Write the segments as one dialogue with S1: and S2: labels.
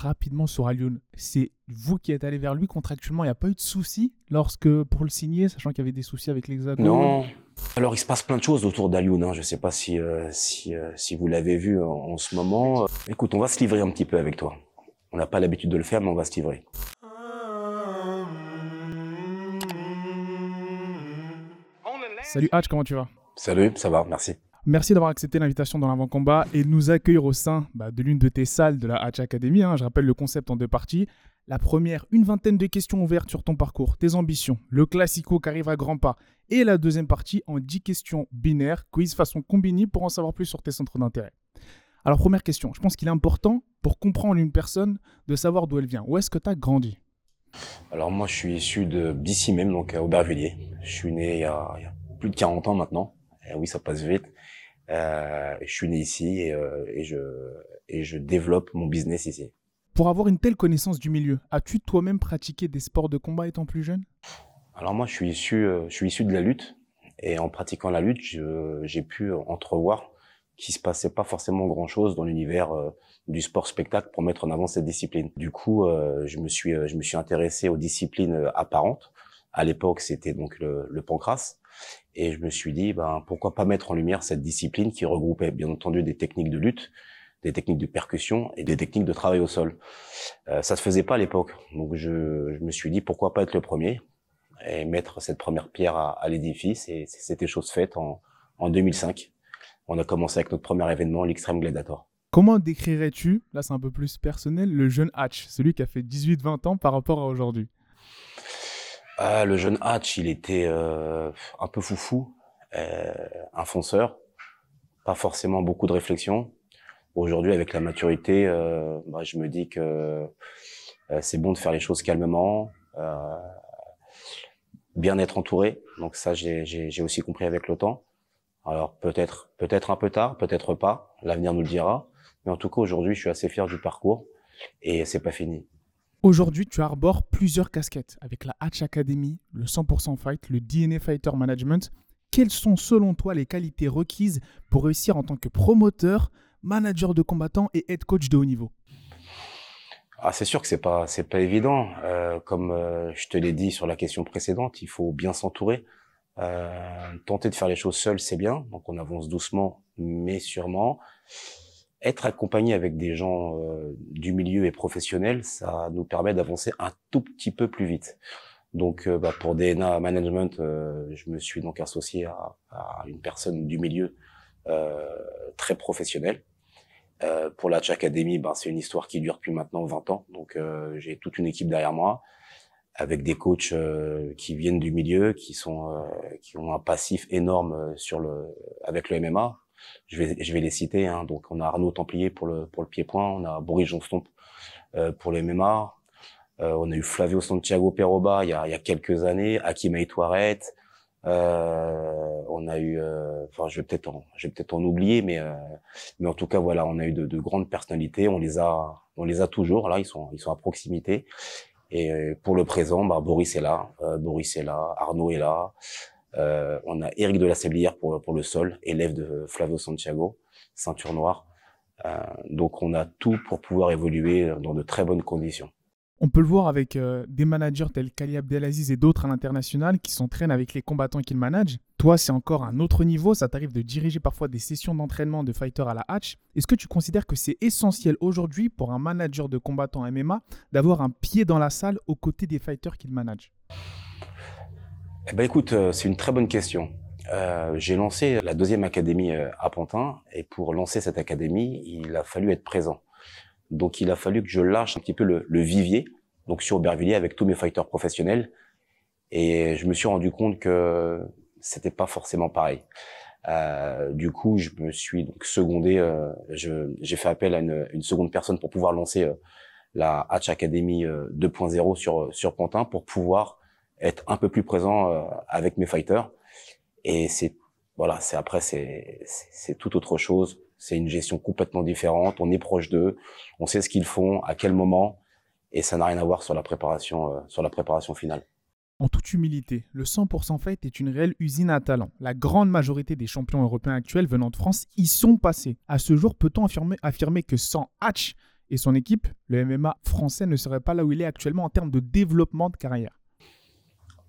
S1: rapidement sur Alioun. C'est vous qui êtes allé vers lui contractuellement. Il n'y a pas eu de soucis lorsque pour le signer, sachant qu'il y avait des soucis avec l'Hexagone
S2: Non. Alors, il se passe plein de choses autour d'Alioun. Hein. Je ne sais pas si, euh, si, euh, si vous l'avez vu en, en ce moment. Écoute, on va se livrer un petit peu avec toi. On n'a pas l'habitude de le faire, mais on va se livrer.
S1: Salut Hatch, comment tu vas?
S2: Salut, ça va, merci.
S1: Merci d'avoir accepté l'invitation dans l'avant-combat et de nous accueillir au sein bah, de l'une de tes salles de la Hatch Academy. hein. Je rappelle le concept en deux parties. La première, une vingtaine de questions ouvertes sur ton parcours, tes ambitions, le classico qui arrive à grands pas. Et la deuxième partie en 10 questions binaires, quiz façon combini pour en savoir plus sur tes centres d'intérêt. Alors première question, je pense qu'il est important pour comprendre une personne de savoir d'où elle vient. Où est-ce que tu as grandi?
S2: Alors, moi, je suis issu d'ici même, donc à Aubervilliers. Je suis né il y a plus de 40 ans maintenant. Et oui, ça passe vite. Euh, je suis né ici et, euh, et, je, et je développe mon business ici.
S1: Pour avoir une telle connaissance du milieu, as-tu toi-même pratiqué des sports de combat étant plus jeune?
S2: Alors moi, je suis issu, euh, je suis issu de la lutte, et en pratiquant la lutte, j'ai pu entrevoir qu'il se passait pas forcément grand-chose dans l'univers euh, du sport spectacle pour mettre en avant cette discipline. Du coup, euh, je me suis, euh, je me suis intéressé aux disciplines euh, apparentes. À l'époque, c'était donc le, le pancras, et je me suis dit, ben pourquoi pas mettre en lumière cette discipline qui regroupait bien entendu des techniques de lutte, des techniques de percussion et des techniques de travail au sol. Euh, ça se faisait pas à l'époque, donc je, me suis dit pourquoi pas être le premier et mettre cette première pierre à, l'édifice. Et c'était chose faite en, en 2005. On a commencé avec notre premier événement, l'Extreme Gladiator.
S1: Comment décrirais-tu, là c'est un peu plus personnel, le jeune Hatch, celui qui a fait 18-20 ans par rapport à aujourd'hui?
S2: Ah, le jeune Hatch, il était euh, un peu foufou, euh, un fonceur, pas forcément beaucoup de réflexion. Aujourd'hui, avec la maturité, euh, bah, je me dis que euh, c'est bon de faire les choses calmement, euh, bien être entouré. Donc ça, j'ai aussi compris avec le temps. Alors peut-être peut-être un peu tard, peut-être pas. L'avenir nous le dira. Mais en tout cas, aujourd'hui, je suis assez fier du parcours et c'est pas fini.
S1: Aujourd'hui, tu arbores plusieurs casquettes avec la Hatch Academy, le 100% Fight, le DNA Fighter Management. Quelles sont selon toi les qualités requises pour réussir en tant que promoteur, manager de combattants et head coach de haut niveau?
S2: Ah, c'est sûr que c'est pas pas évident. Euh, comme euh, je te l'ai dit sur la question précédente, il faut bien s'entourer. Euh, tenter de faire les choses seul, c'est bien. Donc on avance doucement, mais sûrement. Être accompagné avec des gens euh, du milieu et professionnels, ça nous permet d'avancer un tout petit peu plus vite. Donc euh, bah, pour DNA Management, euh, je me suis donc associé à, à une personne du milieu euh, très professionnelle. Euh, pour la Hatch Academy, ben, c'est une histoire qui dure depuis maintenant 20 ans. Donc, j'ai toute une équipe derrière moi, avec des coachs qui viennent du milieu, qui sont, qui ont un passif énorme sur le, avec le MMA. Je vais, les citer. Hein. Donc, on a Arnaud Templier pour le, pied-point, on a Boris Johnston euh, pour le MMA. Euh, on a eu Flavio Santiago Peroba il y a, il y a quelques années, Hakim Aitouaret. Euh, on a eu, enfin, je vais peut-être en, je oublier, mais en tout cas, voilà, on a eu de, de grandes personnalités. On les a, on les a toujours. Là, ils sont, à proximité. Et pour le présent, bah, Boris est là, Boris est là, Arnaud est là. Euh, on a Eric de la Sablière pour le sol, élève de Flavio Santiago, ceinture noire. Euh, donc, on a tout pour pouvoir évoluer dans de très bonnes conditions.
S1: On peut le voir avec euh, des managers tels qu'Ali Abdelaziz et d'autres à l'international qui s'entraînent avec les combattants qu'ils managent. Toi, c'est encore un autre niveau. Ça t'arrive de diriger parfois des sessions d'entraînement de fighters à la hatch. Est-ce que tu considères que c'est essentiel aujourd'hui pour un manager de combattants MMA d'avoir un pied dans la salle aux côtés des fighters qu'il manage
S2: Eh ben écoute, euh, c'est une très bonne question. Euh, j'ai lancé la deuxième académie euh, à Pantin et pour lancer cette académie, il a fallu être présent. Donc il a fallu que je lâche un petit peu le, le vivier, donc sur Aubervilliers avec tous mes fighters professionnels. Et je me suis rendu compte que c'était pas forcément pareil. Euh, du coup, je me suis donc secondé. euh, J'ai fait appel à une, une seconde personne pour pouvoir lancer euh, la Hatch Academy euh, 2.0 sur sur Pantin pour pouvoir être un peu plus présent euh, avec mes fighters. Et c'est voilà, c'est après c'est c'est tout autre chose. C'est une gestion complètement différente. On est proche d'eux, on sait ce qu'ils font, à quel moment, et ça n'a rien à voir sur la préparation euh, sur la préparation finale.
S1: En toute humilité, le 100% Fight est une réelle usine à talent. La grande majorité des champions européens actuels venant de France y sont passés. À ce jour, peut-on affirmer, affirmer que sans Hatch et son équipe, le MMA français ne serait pas là où il est actuellement en termes de développement de carrière?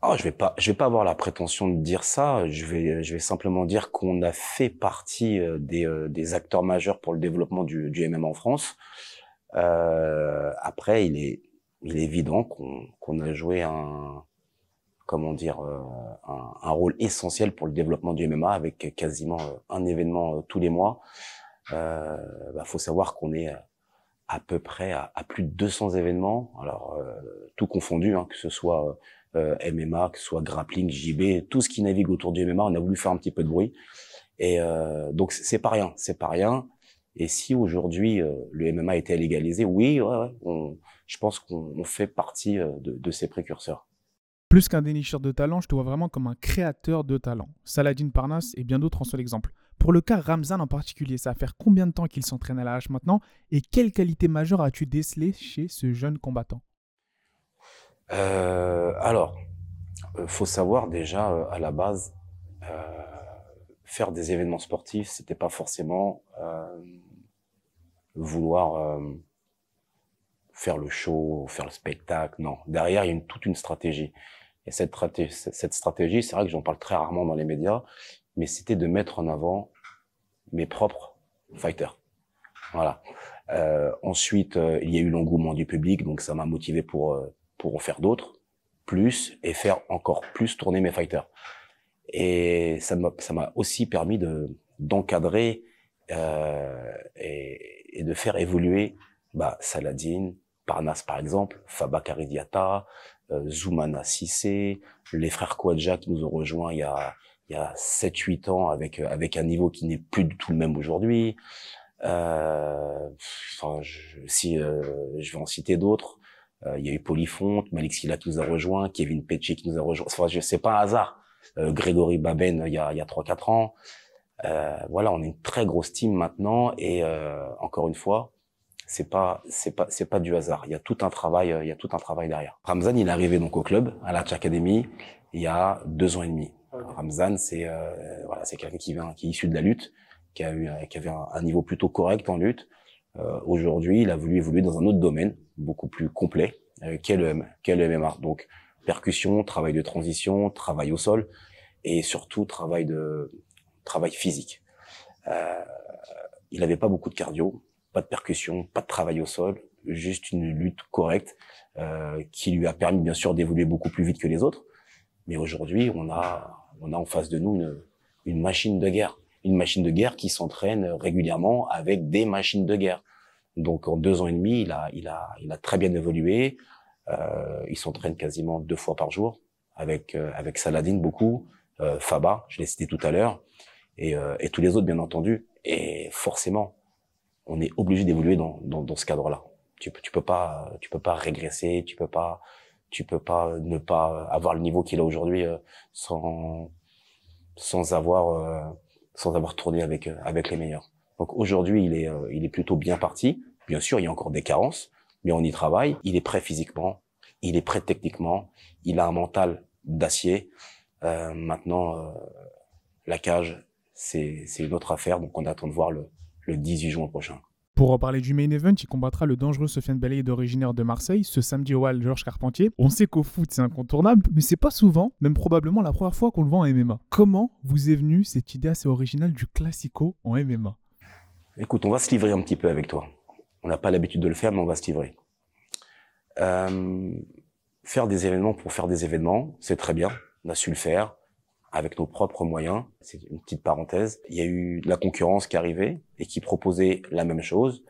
S2: Oh, je vais pas, je vais pas avoir la prétention de dire ça. Je vais, je vais simplement dire qu'on a fait partie euh, des, euh, des, acteurs majeurs pour le développement du, du MMA en France. Euh, après, il est, il est évident qu'on qu'on a joué un, comment dire, euh, un, un, rôle essentiel pour le développement du MMA avec quasiment un événement tous les mois. Euh, bah, faut savoir qu'on est à peu près à, plus de 200 événements, alors tout confondu, hein, que ce soit euh, MMA, que ce soit grappling, JB, tout ce qui navigue autour du MMA, on a voulu faire un petit peu de bruit. Et euh, donc c'est pas rien, c'est pas rien. Et si aujourd'hui euh, le MMA était légalisé, oui, je pense qu'on fait partie de, de ces précurseurs.
S1: Plus qu'un dénicheur de talent, je te vois vraiment comme un créateur de talent. Saladin Parnas et bien d'autres en sont l'exemple. Pour le cas Ramzan en particulier, ça va faire combien de temps qu'il s'entraîne à la hache maintenant? Et quelle qualité majeure as-tu décelé chez ce jeune combattant?
S2: Euh, alors, euh, faut savoir déjà euh, à la base, euh, faire des événements sportifs, c'était pas forcément euh, vouloir faire le show, faire le spectacle. Non, derrière il y a une, toute une stratégie. Et cette, stratégie, c'est vrai que j'en parle très rarement dans les médias, mais c'était de mettre en avant mes propres fighters. Voilà. Euh, ensuite, il y a eu l'engouement du public, donc ça m'a motivé pour pour en faire d'autres, plus, et faire encore plus tourner mes fighters. Et ça m'a, aussi permis de, d'encadrer euh, et, et, de faire évoluer bah, Saladin, Parnas par exemple, Faba Karidiata, euh, Zoumana les frères Kouadja qui nous ont rejoints il y a, il y a 7-8 ans avec, avec un niveau qui n'est plus du tout le même aujourd'hui. Euh, enfin, je, si euh, je vais en citer d'autres, il y a eu Polyfonte, Malik Silla qui nous a rejoint, Kevin Petche qui nous a rejoint. Enfin, je sais pas un hasard. Euh, Grégory Baben il y a, il y a 3-4 ans. Euh, voilà, on est une très grosse team maintenant et euh, encore une fois, c'est pas c'est pas c'est pas du hasard. Il y a tout un travail, il y a tout un travail derrière. Ramzan, il est arrivé donc au club à la Academy il y a deux ans et demi. Ramzan, c'est euh, voilà, c'est quelqu'un qui vient qui est issu de la lutte, qui a eu qui avait un, un niveau plutôt correct en lutte. Euh, Aujourd'hui, il a voulu évoluer dans un autre domaine, beaucoup plus complet, euh, qu'est le, le MMA. Donc, percussion, travail de transition, travail au sol, et surtout travail de travail physique. Euh, il n'avait pas beaucoup de cardio, pas de percussion, pas de travail au sol, juste une lutte correcte euh, qui lui a permis bien sûr d'évoluer beaucoup plus vite que les autres. Mais aujourd'hui, on a on a en face de nous une, une machine de guerre, une machine de guerre qui s'entraîne régulièrement avec des machines de guerre. Donc en deux ans et demi, il a, il a, il a très bien évolué. Euh, il s'entraîne quasiment deux fois par jour avec euh, avec Saladin beaucoup, euh, Faba, je l'ai cité tout à l'heure, et, euh, et tous les autres bien entendu. Et forcément, on est obligé d'évoluer dans, dans, dans ce cadre-là. Tu tu peux pas tu peux pas régresser, tu peux pas tu peux pas ne pas avoir le niveau qu'il a aujourd'hui euh, sans sans avoir euh, sans avoir tourné avec avec les meilleurs. Donc aujourd'hui, il est, euh, il est plutôt bien parti. Bien sûr, il y a encore des carences, mais on y travaille. Il est prêt physiquement, il est prêt techniquement, il a un mental d'acier. Euh, maintenant, euh, la cage, c'est une autre affaire, donc on attend de voir le, le 18 juin prochain.
S1: Pour reparler du main event, il combattra le dangereux Sofiane Belaïd originaire de Marseille ce samedi au Hall Georges Carpentier. On sait qu'au foot c'est incontournable, mais c'est pas souvent, même probablement la première fois qu'on le voit en MMA. Comment vous est venue cette idée assez originale du classico en MMA
S2: Écoute, on va se livrer un petit peu avec toi. On n'a pas l'habitude de le faire, mais on va se livrer. Euh, faire des événements pour faire des événements, c'est très bien. On a su le faire avec nos propres moyens. C'est une petite parenthèse. Il y a eu de la concurrence qui arrivait et qui proposait la même chose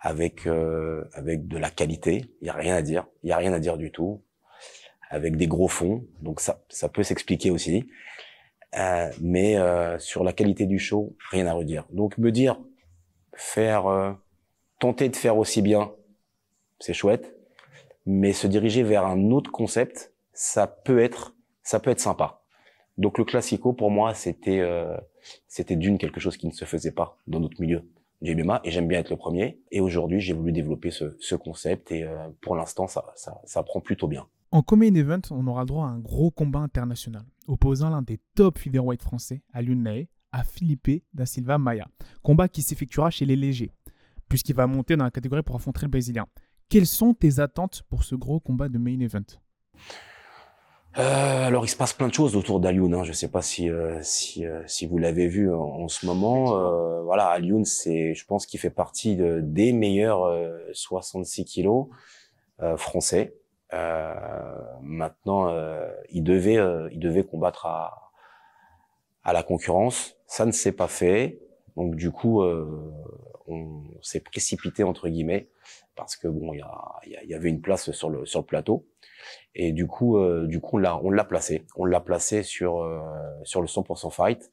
S2: avec euh, avec de la qualité. Il y a rien à dire. Il y a rien à dire du tout. Avec des gros fonds, donc ça ça peut s'expliquer aussi. Euh, mais euh, sur la qualité du show, rien à redire. Donc me dire faire euh, tenter de faire aussi bien, c'est chouette, mais se diriger vers un autre concept, ça peut être ça peut être sympa. Donc le classico pour moi c'était euh, c'était d'une quelque chose qui ne se faisait pas dans notre milieu du MMA et j'aime bien être le premier. Et aujourd'hui j'ai voulu développer ce, ce concept et euh, pour l'instant ça, prend plutôt bien.
S1: En Common Event, on aura droit à un gros combat international, opposant l'un des top featherweight français, à Nae, à Felipe da Silva Maya. Combat qui s'effectuera chez les légers. puisqu'il va monter dans la catégorie pour affronter le Brésilien. Quelles sont tes attentes pour ce gros combat de main event?
S2: Euh, alors, il se passe plein de choses autour d'Alioun. Hein. Je ne sais pas si euh, si, euh, si vous l'avez vu en, ce moment. Euh, voilà, Alioun, c'est, je pense qu'il fait partie de, des meilleurs 66 kilos français. maintenant, il devait il devait combattre à à la concurrence. Ça ne s'est pas fait. Donc du coup, on s'est précipité entre guillemets parce que bon, il y, a, y, avait une place sur le sur le plateau. Et du coup, euh, du coup, on l'a, on l'a placé. On l'a placé sur euh, sur le 100% fight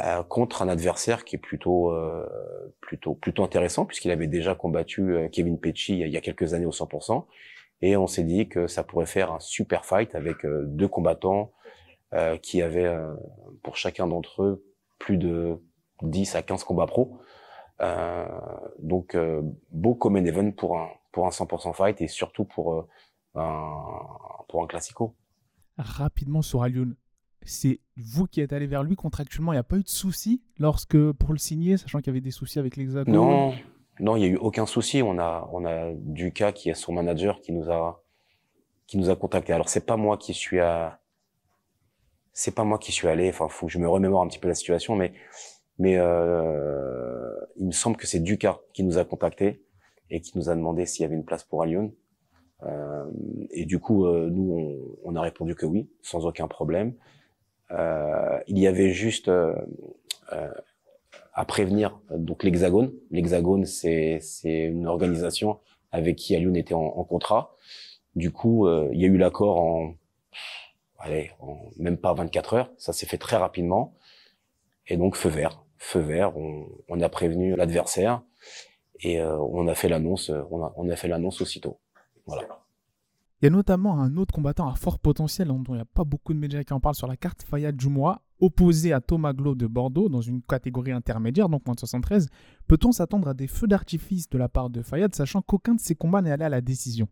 S2: euh, contre un adversaire qui est plutôt plutôt plutôt intéressant puisqu'il avait déjà combattu Kevin Pecci il y a quelques années au 100%. Et on s'est dit que ça pourrait faire un super fight avec deux combattants qui avaient pour chacun d'entre eux plus de 10 à 15 combats pro. donc beau common event pour un pour un 100% fight et surtout pour pour un classico.
S1: Rapidement sur Alioun, c'est vous qui êtes allé vers lui contractuellement. Il n'y a pas eu de souci lorsque pour le signer, sachant qu'il y avait des soucis avec l'Hexagone
S2: Non, non, il n'y a eu aucun souci. On a, on a Duca qui est son manager qui nous a, qui nous a contacté. Alors c'est pas moi qui suis à, c'est pas moi qui suis allé. Enfin, faut que je me remémore un petit peu la situation, mais, mais euh, il me semble que c'est Duca qui nous a contacté et qui nous a demandé s'il y avait une place pour Alioun. Euh, et du coup, euh, nous, on, on, a répondu que oui, sans aucun problème. Euh, il y avait juste à prévenir donc l'Hexagone. L'Hexagone, c'est une organisation avec qui Alioun était en, en contrat. Du coup, il y a eu l'accord en allez, en même pas 24 heures. Ça s'est fait très rapidement. Et donc feu vert, feu vert. On, on a prévenu l'adversaire et euh, on a fait l'annonce. On a, on a fait l'annonce aussitôt. Voilà.
S1: Il y a notamment un autre combattant à fort potentiel dont il n'y a pas beaucoup de médias qui en parlent sur la carte, Fayad Joumoua, opposé à Thomas Glo de Bordeaux dans une catégorie intermédiaire, donc moins de 73. Peut-on s'attendre à des feux d'artifice de la part de Fayad, sachant qu'aucun de ces combats n'est allé à la décision?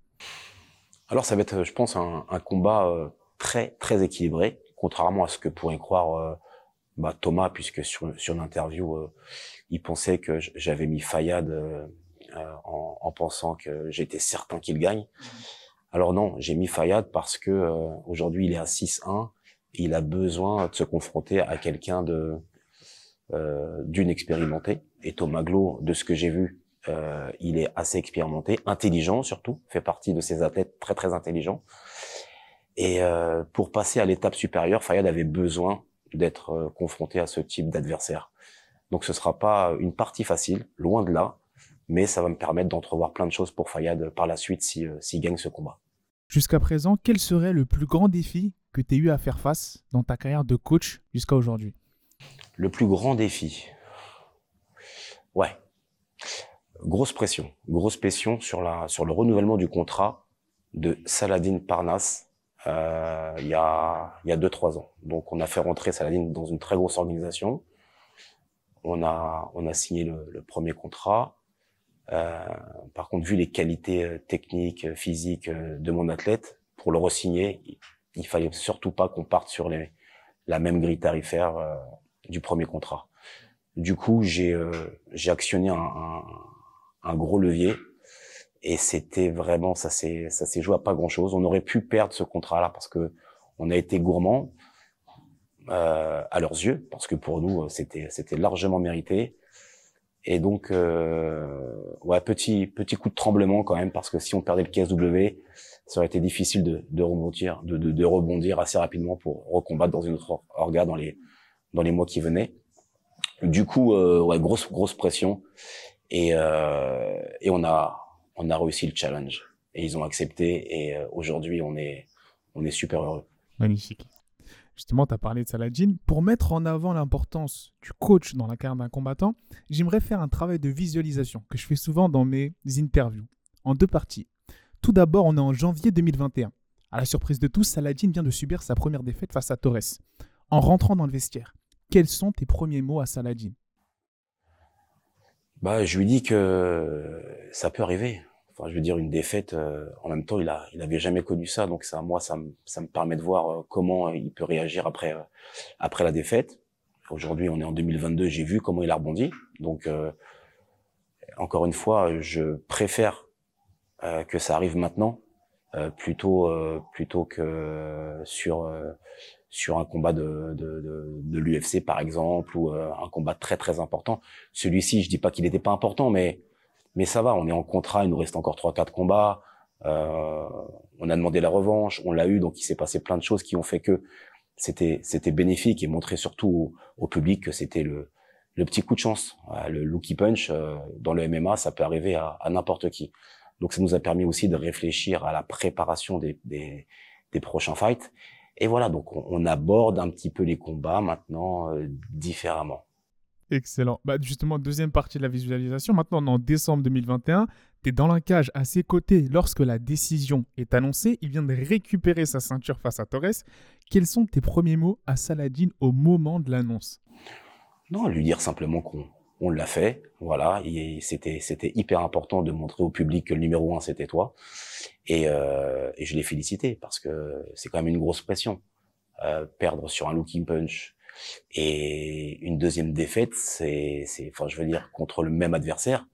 S2: Alors ça va être, je pense, un, combat euh, très très équilibré, contrairement à ce que pourrait croire euh, bah, Thomas, puisque sur, sur l'interview, euh, il pensait que j'avais mis Fayad en, en, pensant que j'étais certain qu'il gagne. Alors non, j'ai mis Fayad parce que euh, aujourd'hui il est à 6-1 et il a besoin de se confronter à quelqu'un de euh, d'une expérimentée. Et Thomas Glo, de ce que j'ai vu, euh, il est assez expérimenté, intelligent surtout, fait partie de ces athlètes très très intelligents. Et pour passer à l'étape supérieure, Fayad avait besoin d'être confronté à ce type d'adversaire. Donc ce sera pas une partie facile, loin de là, mais ça va me permettre d'entrevoir plein de choses pour Fayad par la suite s'il si, euh, s'il gagne ce combat.
S1: Jusqu'à présent, quel serait le plus grand défi que tu aies eu à faire face dans ta carrière de coach jusqu'à aujourd'hui?
S2: Le plus grand défi Ouais. Grosse pression. Grosse pression sur, la, sur le renouvellement du contrat de Saladin Parnas euh, il y a il y a ans. Donc on a fait rentrer Saladin dans une très grosse organisation. On a on a signé le, le premier contrat. Euh, par contre, vu les qualités euh, techniques, euh, physiques de mon athlète, pour le resigner, il, fallait surtout pas qu'on parte sur les, la même grille tarifaire du premier contrat. Du coup, j'ai j'ai actionné un, un, un, gros levier et c'était vraiment ça s'est ça s'est joué à pas grand chose. On aurait pu perdre ce contrat-là parce que on a été gourmand euh, à leurs yeux parce que pour nous c'était c'était largement mérité. Et donc, euh, ouais, petit petit coup de tremblement quand même parce que si on perdait le KSW, ça aurait été difficile de, de rebondir, de, de, rebondir assez rapidement pour recombattre dans une autre orga dans les dans les mois qui venaient. Du coup, euh, ouais, grosse grosse pression et euh, et on a on a réussi le challenge et ils ont accepté et euh, aujourd'hui on est on est super heureux.
S1: Magnifique. Justement, tu as parlé de Saladin. Pour mettre en avant l'importance du coach dans la carrière d'un combattant, j'aimerais faire un travail de visualisation que je fais souvent dans mes interviews, en deux parties. Tout d'abord, on est en janvier 2021. À la surprise de tous, Saladin vient de subir sa première défaite face à Torres. En rentrant dans le vestiaire, quels sont tes premiers mots à Saladin?
S2: Bah, Je lui dis que ça peut arriver je veux dire, une défaite, euh, en même temps, il a, il avait jamais connu ça, donc ça, moi, ça me, ça me permet de voir euh, comment il peut réagir après, euh, après la défaite. Aujourd'hui, on est en 2022, j'ai vu comment il a rebondi, donc encore une fois, je préfère euh, que ça arrive maintenant euh, plutôt euh, plutôt que sur euh, sur un combat de de, de, de l'UFC par exemple ou un combat très très important. Celui-ci, je dis pas qu'il n'était pas important, mais mais ça va. On est en contrat, il nous reste encore trois quatre combats. on a demandé la revanche, on l'a eu, donc il s'est passé plein de choses qui ont fait que c'était c'était bénéfique et montrer surtout au, au public que c'était le le petit coup de chance, le looky punch dans le MMA, ça peut arriver à, à n'importe qui. Donc ça nous a permis aussi de réfléchir à la préparation des, des, des prochains fights. Et voilà, donc on, on, aborde un petit peu les combats maintenant euh, différemment.
S1: Excellent. Bah justement, deuxième partie de la visualisation. Maintenant, en décembre 2021. Tu es dans la cage à ses côtés lorsque la décision est annoncée. Il vient de récupérer sa ceinture face à Torres. Quels sont tes premiers mots à Saladin au moment de l'annonce?
S2: Non, lui dire simplement qu'on on l'a fait, voilà. C'était hyper important de montrer au public que le numéro un c'était toi, et, euh, je l'ai félicité parce que c'est quand même une grosse pression. Euh, perdre sur un looking punch et une deuxième défaite, c'est enfin je veux dire contre le même adversaire.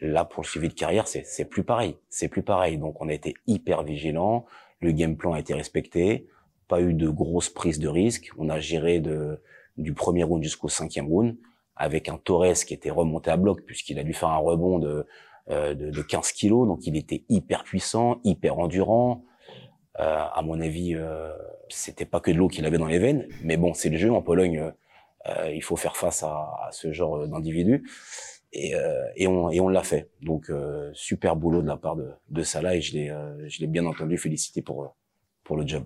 S2: Là pour le suivi de carrière, c'est plus pareil, c'est plus pareil. Donc on a été hyper vigilant, le game plan a été respecté, pas eu de grosses prises de risques. On a géré de du premier round jusqu'au cinquième round avec un Torres qui était remonté à bloc puisqu'il a dû faire un rebond de, euh, de, de, 15 kilos, donc il était hyper puissant, hyper endurant. Euh, à mon avis, euh, c'était pas que de l'eau qu'il avait dans les veines, mais bon, c'est le jeu en Pologne. Euh, il faut faire face à, à ce genre d'individu et, on l'a fait. Donc super boulot de la part de, de Salah et je l'ai je l'ai bien entendu félicité pour pour le job.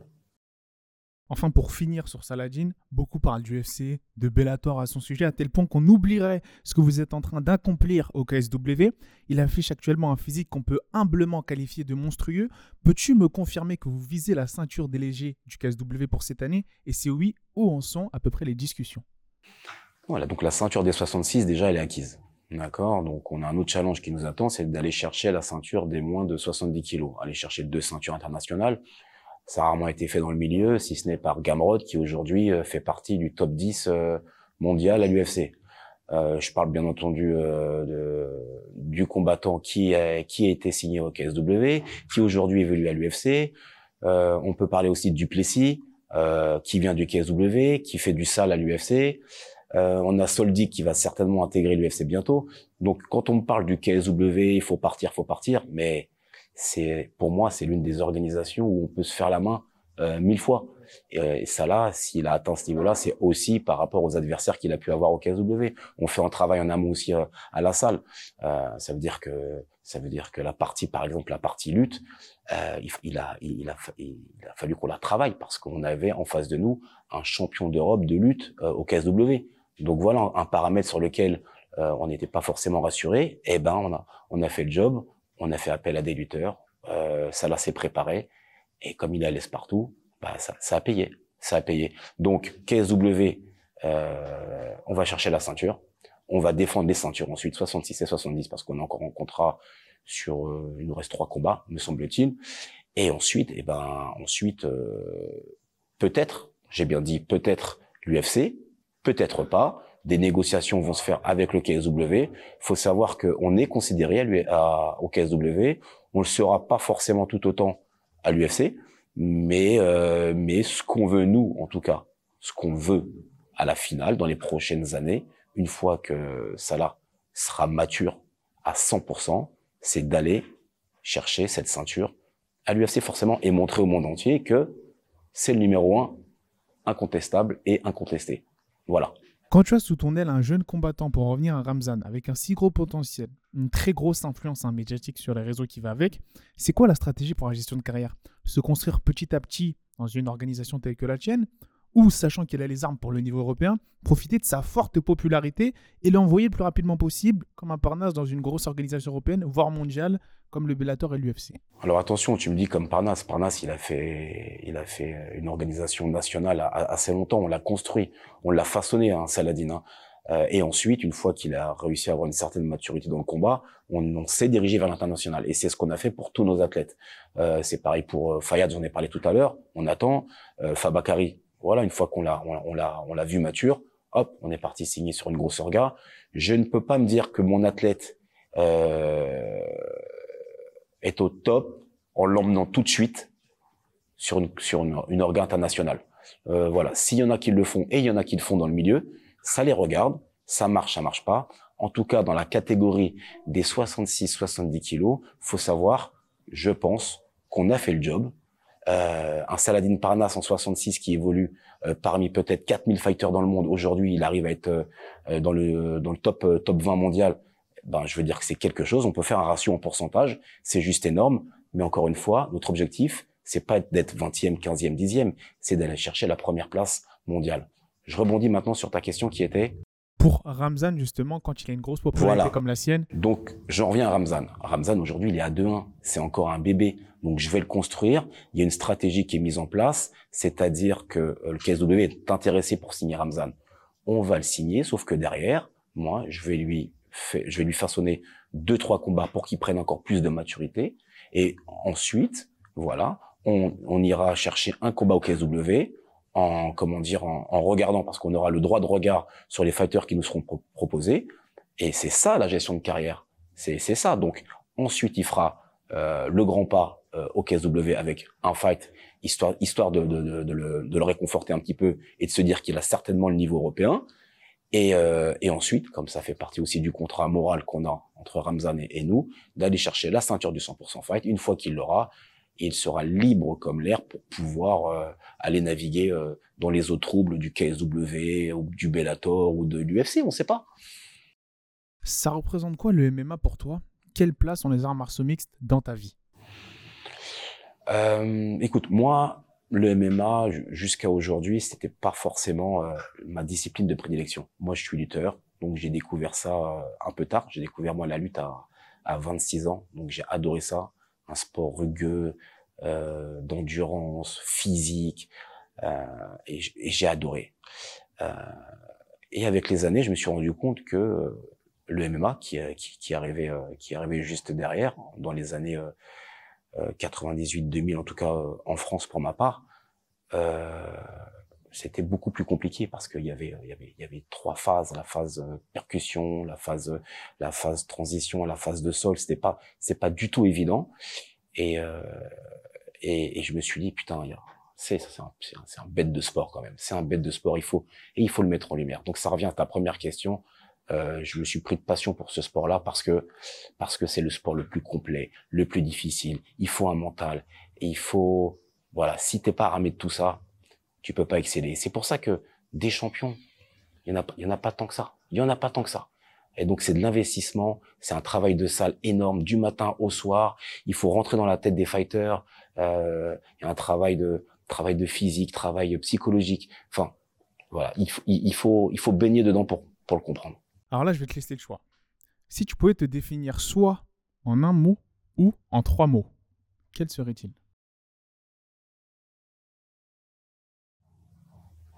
S1: Enfin, pour finir sur Saladin, beaucoup parlent du UFC, de Bellator à son sujet, à tel point qu'on oublierait ce que vous êtes en train d'accomplir au KSW. Il affiche actuellement un physique qu'on peut humblement qualifier de monstrueux. Peux-tu me confirmer que vous visez la ceinture des légers du KSW pour cette année? Et si oui, où en sont à peu près les discussions?
S2: Voilà, donc la ceinture des 66, déjà, elle est acquise. D'accord? Donc on a un autre challenge qui nous attend, c'est d'aller chercher la ceinture des moins de 70 kilos, aller chercher deux ceintures internationales. Ça a rarement été fait dans le milieu, si ce n'est par Gamrod, qui aujourd'hui euh, fait partie du top 10 euh, mondial à l'UFC. Euh, je parle bien entendu euh, de, du combattant qui a, qui a été signé au KSW, qui aujourd'hui évolue à l'UFC. Euh, on peut parler aussi de Duplessis, euh, qui vient du KSW, qui fait du sale à l'UFC. on a Soldi qui va certainement intégrer l'UFC bientôt. Donc quand on parle du KSW, il faut partir, faut partir, mais c'est pour moi c'est l'une des organisations où on peut se faire la main euh, mille fois. Et, euh, et ça là, s'il a atteint ce niveau-là, c'est aussi par rapport aux adversaires qu'il a pu avoir au KSW. On fait un travail en amont aussi euh, à la salle. Euh, ça veut dire que ça veut dire que la partie, par exemple, la partie lutte, euh, il, a, il, a, il a fallu qu'on la travaille parce qu'on avait en face de nous un champion d'Europe de lutte au KSW. Donc voilà un paramètre sur lequel on n'était pas forcément rassuré. Eh ben on a on a fait le job, on a fait appel à des lutteurs, euh, ça s'est préparé, et comme il à l'aise partout, bah, ça, ça, a payé, ça a payé. Donc KSW, euh, on va chercher la ceinture, on va défendre les ceintures ensuite, 66 et 70, parce qu'on est encore en contrat sur, euh, il nous reste trois combats, me semble-t-il, et ensuite, eh ben ensuite, euh, peut-être, j'ai bien dit peut-être l'UFC, peut-être pas, des négociations vont se faire avec le KSW. faut savoir qu'on est considéré à, au KSW. On le sera pas forcément tout autant à l'UFC, mais euh, mais ce qu'on veut nous, en tout cas, ce qu'on veut à la finale dans les prochaines années, une fois que Salah sera mature à 100%, c'est d'aller chercher cette ceinture à l'UFC forcément et montrer au monde entier que c'est le numéro un incontestable et incontesté. Voilà.
S1: Quand tu as sous ton aile un jeune combattant pour revenir à Ramzan avec un si gros potentiel, une très grosse influence hein, médiatique sur les réseaux qui va avec, c'est quoi la stratégie pour la gestion de carrière? Se construire petit à petit dans une organisation telle que la tienne ou, sachant qu'il a les armes pour le niveau européen, profiter de sa forte popularité et l'envoyer le plus rapidement possible comme un Parnasse dans une grosse organisation européenne, voire mondiale, comme le Bellator et l'UFC.
S2: Alors attention, tu me dis comme Parnasse. Parnasse, il a fait, il a fait une organisation nationale assez longtemps. On l'a construit, on l'a façonné, hein, Saladin. Hein. Euh, et ensuite, une fois qu'il a réussi à avoir une certaine maturité dans le combat, on, s'est dirigé vers l'international. Et c'est ce qu'on a fait pour tous nos athlètes. Euh, c'est pareil pour euh, Fayad, j'en ai parlé tout à l'heure. On attend. Fabakari, voilà, une fois qu'on l'a, on, l'a, on l'a vu mature, hop, on est parti signer sur une grosse orga. Je ne peux pas me dire que mon athlète euh, est au top en l'emmenant tout de suite sur une, sur une, orga internationale. Euh, voilà, s'il y en a qui le font et il y en a qui le font dans le milieu, ça les regarde, ça marche, ça marche pas. En tout cas, dans la catégorie des 66-70 kilos, faut savoir, je pense, qu'on a fait le job. Euh, un Saladin Parnas en 66 qui évolue euh, parmi peut-être 4000 fighters dans le monde. Aujourd'hui, il arrive à être euh, dans le dans le top euh, top 20 mondial. Ben, je veux dire que c'est quelque chose. On peut faire un ratio en pourcentage, c'est juste énorme. Mais encore une fois, notre objectif, c'est pas d'être 20e, 15e, 10e, c'est d'aller chercher la première place mondiale. Je rebondis maintenant sur ta question qui était
S1: pour Ramzan, justement, quand il a une grosse popularité
S2: Voilà.
S1: comme la sienne,
S2: Donc, j'en reviens à Ramzan. Ramzan, aujourd'hui, il est à 2-1. C'est encore un bébé. Donc, je vais le construire. Il y a une stratégie qui est mise en place, c'est-à-dire que euh, le KSW est intéressé pour signer Ramzan. On va le signer, sauf que derrière, moi, je vais lui, fa- je vais lui façonner deux, trois combats pour qu'il prenne encore plus de maturité. Et ensuite, voilà, on, on ira chercher un combat au KSW en, comment dire, en, en regardant, parce qu'on aura le droit de regard sur les fighters qui nous seront pro- proposés. Et c'est ça la gestion de carrière. C'est c'est ça. Donc ensuite, il fera euh, le grand pas euh, au KSW avec un fight, histoire histoire de, de, de, de le, de le réconforter un petit peu et de se dire qu'il a certainement le niveau européen. Et, euh, et ensuite, comme ça fait partie aussi du contrat moral qu'on a entre Ramzan et, et nous, d'aller chercher la ceinture du 100% fight. Une fois qu'il l'aura, il sera libre comme l'air pour pouvoir euh, aller naviguer euh, dans les eaux troubles du KSW ou du Bellator ou de l'UFC, on sait pas.
S1: ça représente quoi le MMA pour toi? Quelle place ont les arts martiaux mixtes dans ta vie?
S2: Euh, écoute, moi, le MMA, ju- jusqu'à aujourd'hui, c'était pas forcément ma discipline de prédilection. Moi, je suis lutteur, donc j'ai découvert ça un peu tard. J'ai découvert, moi, la lutte à, à 26 ans, donc j'ai adoré ça. Un sport rugueux, euh, d'endurance, physique, euh, et j'ai adoré. Euh, et avec les années, je me suis rendu compte que euh, le MMA, qui, euh, qui, qui arrivait, qui arrivait juste derrière, dans les années euh, 98-2000 en tout cas en France pour ma part, c'était beaucoup plus compliqué parce qu'il y avait il y avait il y avait trois phases la phase euh, percussion la phase euh, la phase transition la phase de sol. C'était pas c'est pas du tout évident. Et euh, et, je me suis dit putain c'est c'est un, bête de sport quand même. C'est un bête de sport. Il faut et il faut le mettre en lumière. Donc ça revient à ta première question. Je me suis pris de passion pour ce sport-là parce que parce que c'est le sport le plus complet, le plus difficile. Il faut un mental et il faut voilà. Si t'es pas armé de tout ça, tu peux pas exceller. C'est pour ça que des champions, il y en a pas tant que ça. Il y en a pas tant que ça. Et donc c'est de l'investissement, c'est un travail de salle énorme du matin au soir. Il faut rentrer dans la tête des fighters. Euh, il y a un travail de travail de physique, travail psychologique. Enfin voilà, il, il, il faut il faut baigner dedans pour pour le comprendre.
S1: Alors là, je vais te laisser le choix. Si tu pouvais te définir soit en un mot ou en trois mots, quel serait-il?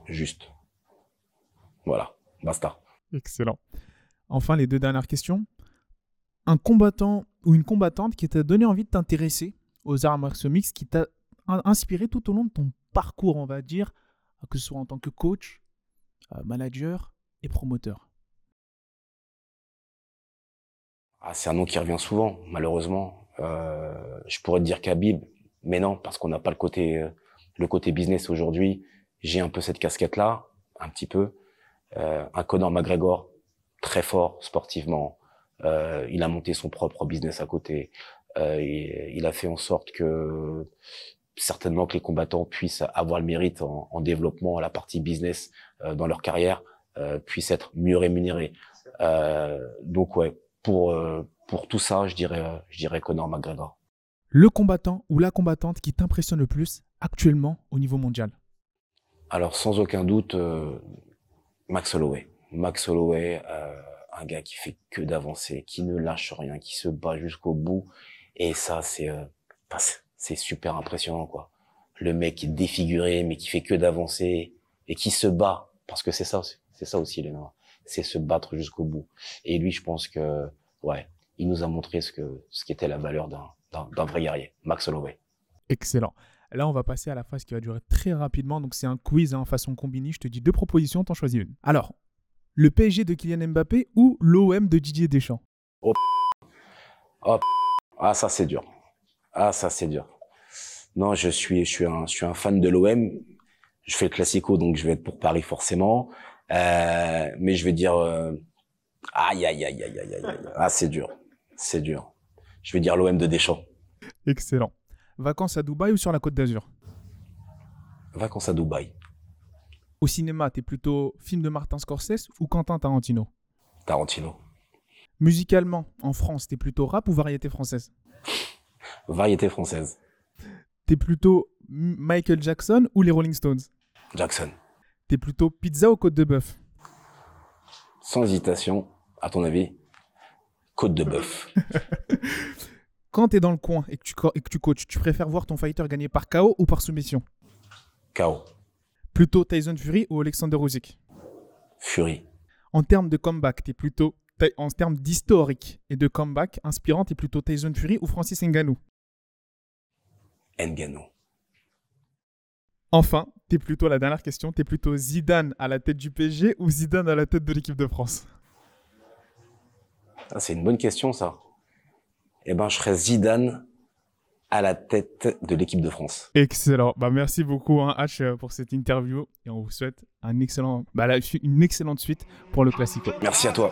S2: Juste. Voilà, basta.
S1: Excellent. Enfin, les deux dernières questions. Un combattant ou une combattante qui t'a donné envie de t'intéresser aux arts martiaux mixtes, qui t'a in- inspiré tout au long de ton parcours, on va dire, que ce soit en tant que coach, euh, manager et promoteur?
S2: Ah, c'est un nom qui revient souvent, malheureusement. Euh, je pourrais te dire Khabib, mais non, parce qu'on n'a pas le côté, euh, le côté business aujourd'hui. J'ai un peu cette casquette-là, un petit peu. Euh, un Conor McGregor, très fort sportivement. Euh, il a monté son propre business à côté. Euh, et il a fait en sorte que certainement que les combattants puissent avoir le mérite en, en développement à la partie business euh, dans leur carrière, euh, puissent être mieux rémunérés. Euh, donc ouais, pour pour tout ça, je dirais je dirais Conor McGregor.
S1: Le combattant ou la combattante qui t'impressionne le plus actuellement au niveau mondial?
S2: Alors sans aucun doute euh, Max Holloway. Max Holloway, euh, un gars qui fait que d'avancer, qui ne lâche rien, qui se bat jusqu'au bout et ça c'est euh, c'est- super impressionnant quoi. Le mec qui est défiguré mais qui fait que d'avancer et qui se bat parce que c'est ça c'est ça aussi les c'est se battre jusqu'au bout. Et lui je pense que ouais, il nous a montré ce que ce qu'était la valeur d'un d'un vrai guerrier, Max Holloway.
S1: Excellent. Là, on va passer à la phase qui va durer très rapidement. Donc, c'est un quiz en façon combinée. Je te dis deux propositions, t'en choisis une. Alors, le PSG de Kylian Mbappé ou l'OM de Didier Deschamps?
S2: Oh, ah, ça, c'est dur. Ah, ça, c'est dur. Non, je suis, je suis un, je suis un fan de l'OM. Je fais le classico, donc je vais être pour Paris forcément. Euh, mais je vais dire, euh, aïe, aïe, aïe, aïe, aïe, aïe. Ah, c'est dur. C'est dur. Je vais dire l'OM de Deschamps.
S1: Excellent. Vacances à Dubaï ou sur la côte d'Azur?
S2: Vacances à Dubaï.
S1: Au cinéma, t'es plutôt film de Martin Scorsese ou Quentin Tarantino?
S2: Tarantino.
S1: Musicalement, en France, t'es plutôt rap ou variété française?
S2: Variété française.
S1: T'es plutôt Michael Jackson ou les Rolling Stones?
S2: Jackson.
S1: T'es plutôt pizza ou côte de bœuf?
S2: Sans hésitation, à ton avis, côte de bœuf.
S1: Quand t'es dans le coin et que, tu, et que tu coaches, tu préfères voir ton fighter gagner par KO ou par soumission?
S2: KO.
S1: Plutôt Tyson Fury ou Alexander Usyk?
S2: Fury.
S1: En termes de comeback, t'es plutôt en termes d'historique et de comeback inspirant, t'es plutôt Tyson Fury ou Francis Ngannou?
S2: Ngannou.
S1: Enfin, t'es plutôt la dernière question, t'es plutôt Zidane à la tête du PSG ou Zidane à la tête de l'équipe de France?
S2: Ah, c'est une bonne question, ça. Eh ben, je serais Zidane à la tête de l'équipe de France.
S1: Excellent. Bah, merci beaucoup, hein, H, euh, pour cette interview. Et on vous souhaite un excellent, bah, une excellente suite pour le Classico.
S2: Merci à toi.